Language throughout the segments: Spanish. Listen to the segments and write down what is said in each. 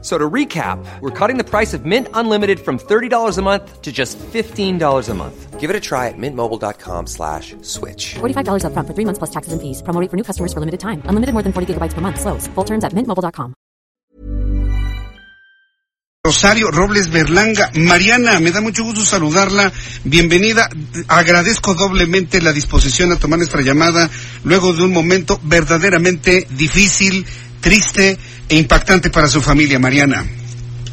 So to recap, we're cutting the price of Mint Unlimited from $30 a month to just $15 a month. Give it a try at mintmobile.com slash switch. $45 upfront for three months plus taxes and fees. Promo rate for new customers for limited time. Unlimited more than 40 gigabytes per month. Slows. Full terms at mintmobile.com. Rosario Robles Berlanga. Mariana, me da mucho gusto saludarla. Bienvenida. Agradezco doblemente la disposición a tomar nuestra llamada luego de un momento verdaderamente difícil, triste e impactante para su familia, Mariana.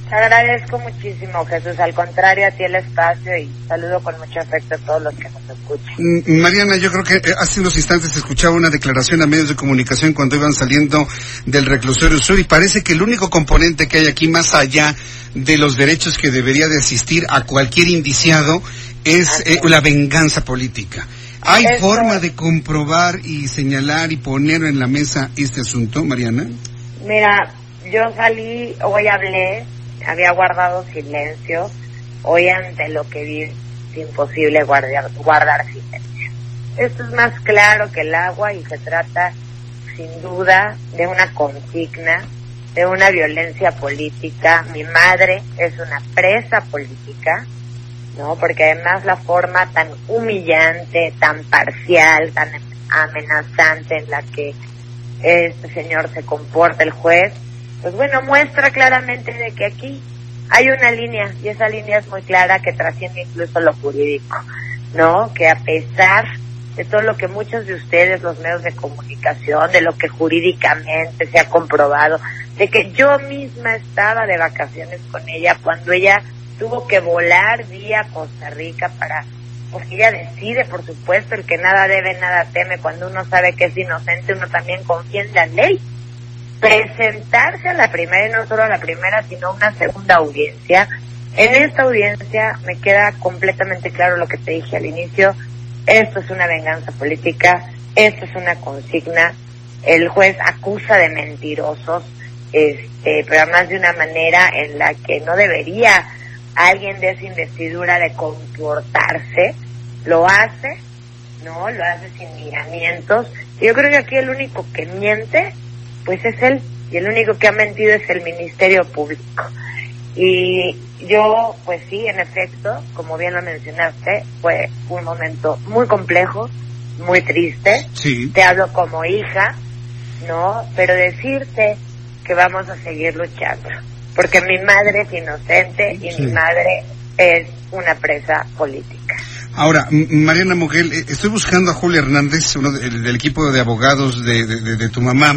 Te agradezco muchísimo, Jesús. Al contrario, a ti el espacio y saludo con mucho afecto a todos los que nos escuchan. Mm, Mariana, yo creo que eh, hace unos instantes escuchaba una declaración a medios de comunicación cuando iban saliendo del reclusorio sur y parece que el único componente que hay aquí más allá de los derechos que debería de asistir a cualquier indiciado es eh, la venganza política. ¿Hay Eso. forma de comprobar y señalar y poner en la mesa este asunto, Mariana? Mira, yo salí, hoy hablé, había guardado silencio. Hoy ante lo que vi es imposible guardar, guardar silencio. Esto es más claro que el agua y se trata sin duda de una consigna, de una violencia política. Mi madre es una presa política, ¿no? Porque además la forma tan humillante, tan parcial, tan amenazante en la que este señor se comporta, el juez, pues bueno, muestra claramente de que aquí hay una línea y esa línea es muy clara que trasciende incluso lo jurídico, ¿no? Que a pesar de todo lo que muchos de ustedes, los medios de comunicación, de lo que jurídicamente se ha comprobado, de que yo misma estaba de vacaciones con ella cuando ella tuvo que volar vía Costa Rica para porque ella decide, por supuesto, el que nada debe, nada teme, cuando uno sabe que es inocente, uno también confía en la ley. Presentarse a la primera, y no solo a la primera, sino a una segunda audiencia. En esta audiencia me queda completamente claro lo que te dije al inicio, esto es una venganza política, esto es una consigna, el juez acusa de mentirosos, este, pero además de una manera en la que no debería alguien de esa investidura de comportarse, lo hace, ¿no? Lo hace sin miramientos. Yo creo que aquí el único que miente, pues es él, y el único que ha mentido es el Ministerio Público. Y yo, pues sí, en efecto, como bien lo mencionaste, fue un momento muy complejo, muy triste. Sí. Te hablo como hija, ¿no? Pero decirte que vamos a seguir luchando. Porque mi madre es inocente y Sí. mi madre es una presa política. Ahora, Mariana Moguel, eh, estoy buscando a Julio Hernández, uno del, del equipo de abogados de, de- de- de tu mamá,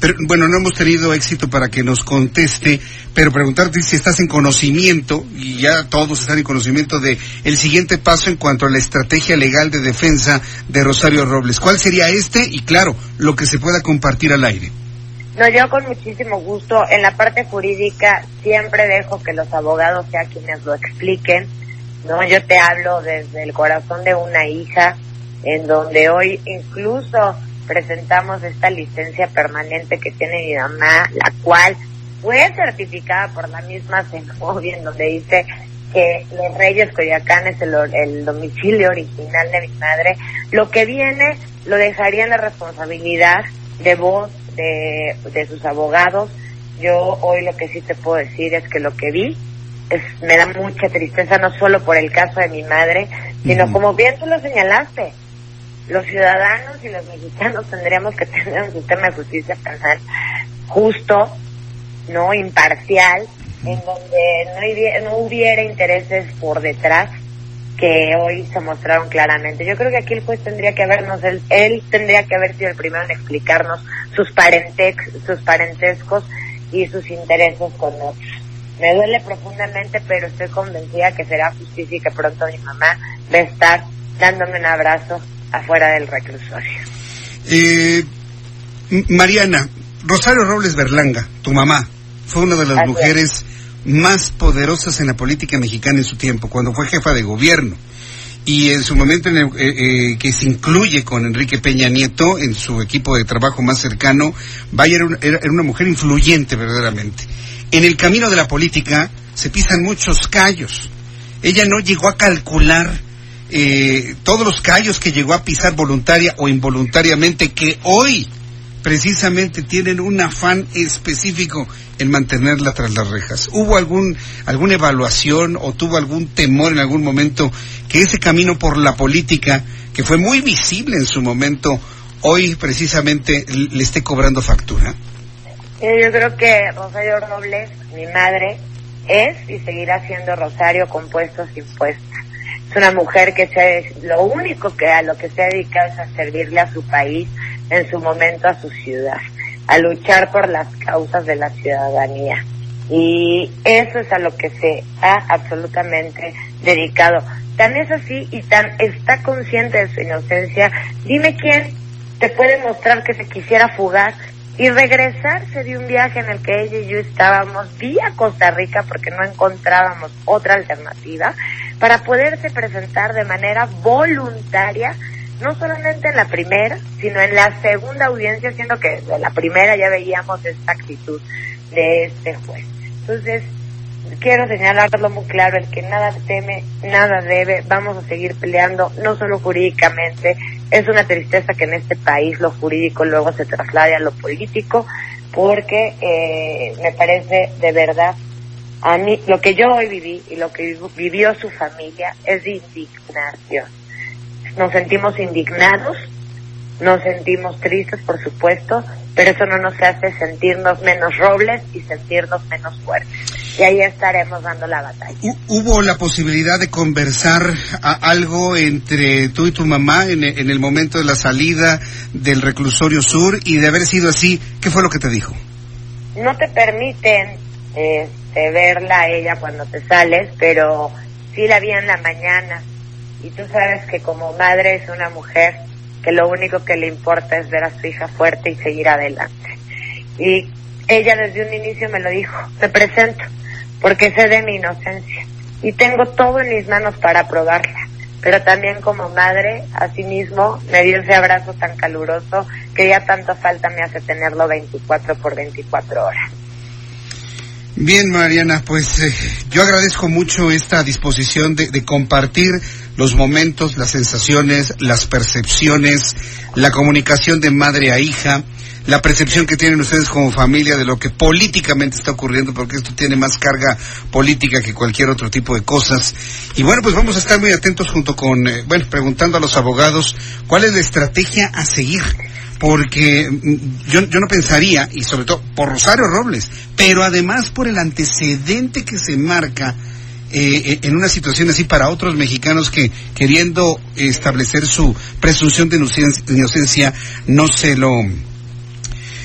pero bueno, no hemos tenido éxito para que nos conteste, pero preguntarte si estás en conocimiento, y ya todos están en conocimiento de el siguiente paso en cuanto a la estrategia legal de defensa de Rosario Robles. ¿Cuál sería este? Y claro, lo que se pueda compartir al aire. No, yo con muchísimo gusto. En la parte jurídica siempre dejo que los abogados sean quienes lo expliquen. No, yo te hablo desde el corazón de una hija, en donde hoy incluso presentamos esta licencia permanente que tiene mi mamá, la cual fue certificada por la misma Cenobia, en donde dice que Los Reyes Coyoacán es el, el domicilio original de mi madre. Lo que viene lo dejaría en la responsabilidad de vos, de, de sus abogados. Yo hoy lo que sí te puedo decir es que lo que vi es, me da mucha tristeza, no solo por el caso de mi madre, sino como bien tú lo señalaste, los ciudadanos y los mexicanos tendríamos que tener un sistema de justicia penal justo, no imparcial, en donde no hubiera intereses por detrás que hoy se mostraron claramente. Yo creo que aquí el juez tendría que habernos, él, él tendría que haber sido el primero en explicarnos sus, parentex, sus parentescos y sus intereses con otros. Me duele profundamente, pero estoy convencida que será justicia y que pronto mi mamá va a estar dándome un abrazo afuera del reclusorio. Eh, Mariana, Rosario Robles Berlanga, tu mamá, fue una de las Así es. Más poderosas en la política mexicana en su tiempo, cuando fue jefa de gobierno. y en su momento en el, eh, eh, que se incluye con Enrique Peña Nieto en su equipo de trabajo más cercano, vaya era era una mujer influyente verdaderamente. En el camino de la política se pisan muchos callos. Ella no llegó a calcular eh, todos los callos que llegó a pisar voluntaria o involuntariamente que hoy precisamente tienen un afán específico en mantenerla tras las rejas. ¿Hubo algún alguna evaluación o tuvo algún temor en algún momento que ese camino por la política, que fue muy visible en su momento, hoy precisamente le esté cobrando factura? Eh, yo creo que Rosario Robles, mi madre, es y seguirá siendo Rosario compuestos impuestos. Es una mujer que se, lo único que a lo que se ha dedicado es a servirle a su país, en su momento a su ciudad, a luchar por las causas de la ciudadanía. Y eso es a lo que se ha absolutamente dedicado. Tan es así y tan está consciente de su inocencia. Dime quién te puede mostrar que se quisiera fugar y regresarse de un viaje en el que ella y yo estábamos vía Costa Rica porque no encontrábamos otra alternativa para poderse presentar de manera voluntaria no solamente en la primera, sino en la segunda audiencia, siendo que de la primera ya veíamos esta actitud de este juez. Entonces, quiero señalarlo muy claro, el que nada teme, nada debe, vamos a seguir peleando, no solo jurídicamente, es una tristeza que en este país lo jurídico luego se traslade a lo político, porque eh, me parece de verdad, a mí, lo que yo hoy viví y lo que vivió su familia es indignación nos sentimos indignados, nos sentimos tristes, por supuesto, pero eso no nos hace sentirnos menos robles y sentirnos menos fuertes. Y ahí estaremos dando la batalla. ¿Hubo la posibilidad de conversar algo entre tú y tu mamá en, el momento de la salida del reclusorio sur? Y de haber sido así, ¿qué fue lo que te dijo? No te permiten este, verla a ella cuando te sales, pero sí la vi en la mañana y tú sabes que como madre es una mujer que lo único que le importa es ver a su hija fuerte y seguir adelante. Y ella desde un inicio me lo dijo, te presento, porque sé de mi inocencia y tengo todo en mis manos para probarla. Pero también como madre, asimismo, me dio ese abrazo tan caluroso que ya tanto falta me hace tenerlo 24 por 24 horas. Bien, Mariana, pues eh, yo agradezco mucho esta disposición de, compartir los momentos, las sensaciones, las percepciones, la comunicación de madre a hija, la percepción que tienen ustedes como familia de lo que políticamente está ocurriendo, porque esto tiene más carga política que cualquier otro tipo de cosas. Y bueno, pues vamos a estar muy atentos junto con, eh, bueno, preguntando a los abogados cuál es la estrategia a seguir porque mm, yo, yo no pensaría, y sobre todo por Rosario Robles, pero además por el antecedente que se marca eh, eh, en una situación así para otros mexicanos que queriendo establecer su presunción de inocencia no se lo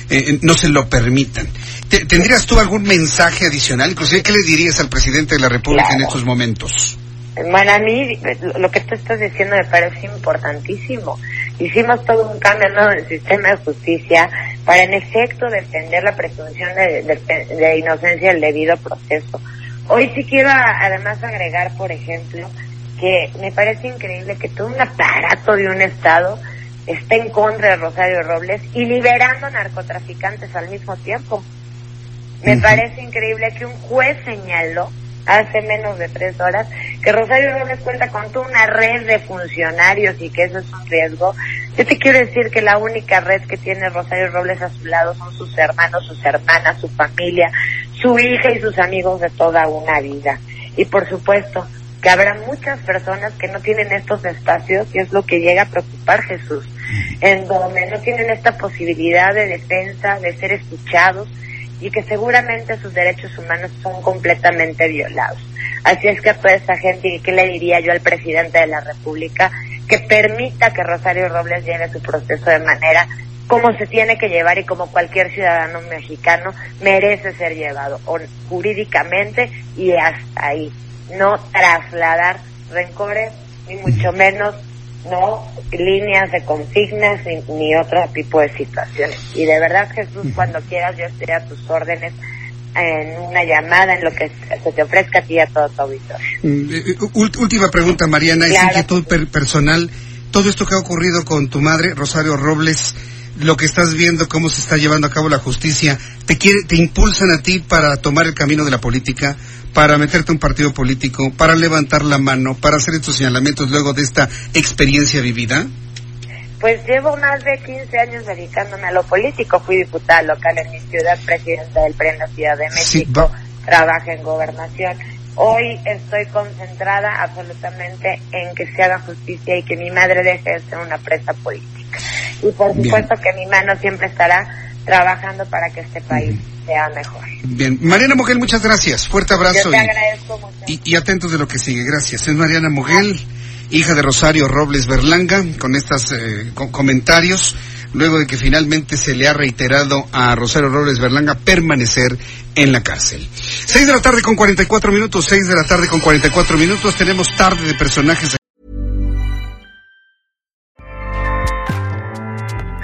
eh, no se lo permitan. ¿Tendrías tú algún mensaje adicional? Inclusive, ¿qué le dirías al presidente de la República en estos momentos? Bueno, a mí lo que tú estás diciendo me parece importantísimo. Hicimos todo un cambio ¿no? en el sistema de justicia para, en efecto, defender la presunción de, de, inocencia del debido proceso. Hoy sí quiero además agregar, por ejemplo, que me parece increíble que todo un aparato de un Estado esté en contra de Rosario Robles y liberando narcotraficantes al mismo tiempo. Me parece increíble que un juez señaló hace menos de tres horas, que Rosario Robles cuenta con toda una red de funcionarios y que eso es un riesgo. Yo te quiero decir que la única red que tiene Rosario Robles a su lado son sus hermanos, sus hermanas, su familia, su hija y sus amigos de toda una vida. Y por supuesto que habrá muchas personas que no tienen estos espacios y es lo que llega a preocupar Jesús, en donde no tienen esta posibilidad de defensa, de ser escuchados, y que seguramente sus derechos humanos son completamente violados. Así es que a toda esa gente, ¿y qué le diría yo al presidente de la República? Que permita que Rosario Robles lleve su proceso de manera como se tiene que llevar y como cualquier ciudadano mexicano merece ser llevado, jurídicamente y hasta ahí. No trasladar rencores, ni mucho menos no líneas de consignas ni, otro tipo de situaciones. Y de verdad, Jesús, cuando quieras, yo estoy a tus órdenes en una llamada, en lo que se te ofrezca a ti y a todo tu auditorio. Mm, eh, eh, última pregunta, Mariana, es Claro. inquietud per- personal. Todo esto que ha ocurrido con tu madre, Rosario Robles, lo que estás viendo, cómo se está llevando a cabo la justicia, ¿te, quiere, te impulsan a ti para tomar el camino de la política, para meterte a un partido político, para levantar la mano, para hacer estos señalamientos luego de esta experiencia vivida? Pues llevo más de 15 años dedicándome a lo político. Fui diputada local en mi ciudad, presidenta del PRE en la Ciudad de Sí, México, va- trabajo en gobernación. Hoy estoy concentrada absolutamente en que se haga justicia y que mi madre deje de ser una presa política. Y por Bien. supuesto que mi mano siempre estará trabajando para que este país sea mejor. Bien, Mariana Mogel, muchas gracias. Fuerte abrazo Yo te y, agradezco mucho. y, y atentos de lo que sigue. Gracias. Es Mariana Mogel, hija de Rosario Robles Berlanga, con estos comentarios, luego de que finalmente se le ha reiterado a Rosario Robles Berlanga permanecer en la cárcel. Seis de la tarde con 44 minutos, seis de la tarde con 44 minutos, tenemos tarde de personajes.